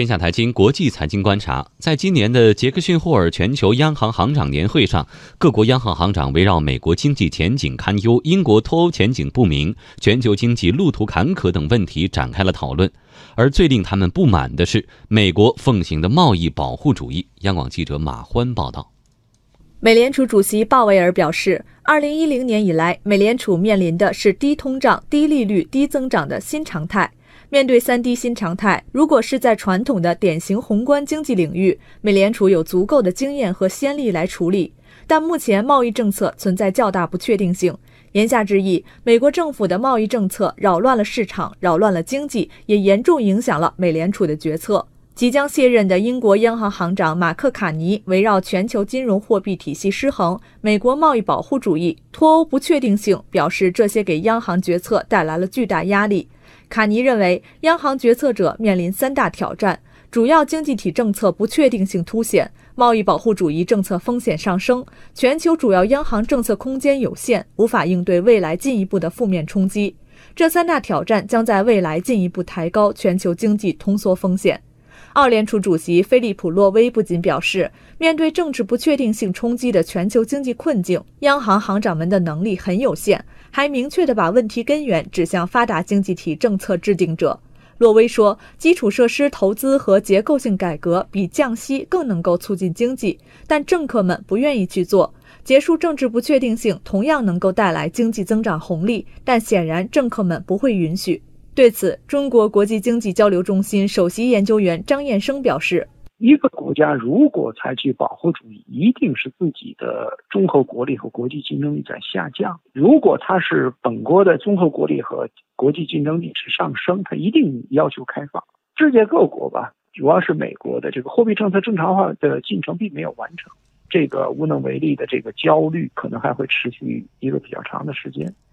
天下财经国际财经观察，在今年的杰克逊霍尔全球央行行长年会上，各国央行行长围绕美国经济前景堪忧、英国脱欧前景不明、全球经济路途坎坷等问题展开了讨论。而最令他们不满的是，美国奉行的贸易保护主义。央广记者马欢报道。美联储主席鲍威尔表示，二零一零年以来，美联储面临的是低通胀、低利率、低增长的新常态。面对三低新常态，如果是在传统的典型宏观经济领域，美联储有足够的经验和先例来处理。但目前贸易政策存在较大不确定性。言下之意，美国政府的贸易政策扰乱了市场，扰乱了经济，也严重影响了美联储的决策。即将卸任的英国央行行长马克·卡尼围绕全球金融货币体系失衡、美国贸易保护主义、脱欧不确定性表示，这些给央行决策带来了巨大压力。卡尼认为，央行决策者面临三大挑战：主要经济体政策不确定性凸显，贸易保护主义政策风险上升，全球主要央行政策空间有限，无法应对未来进一步的负面冲击。这三大挑战将在未来进一步抬高全球经济通缩风险。澳联储主席菲利普·洛威不仅表示，面对政治不确定性冲击的全球经济困境，央行行长们的能力很有限，还明确地把问题根源指向发达经济体政策制定者。洛威说，基础设施投资和结构性改革比降息更能够促进经济，但政客们不愿意去做。结束政治不确定性同样能够带来经济增长红利，但显然政客们不会允许。对此，中国国际经济交流中心首席研究员张燕生表示：“一个国家如果采取保护主义，一定是自己的综合国力和国际竞争力在下降；如果它是本国的综合国力和国际竞争力是上升，它一定要求开放。世界各国吧，主要是美国的这个货币政策正常化的进程并没有完成，这个无能为力的这个焦虑可能还会持续一个比较长的时间。”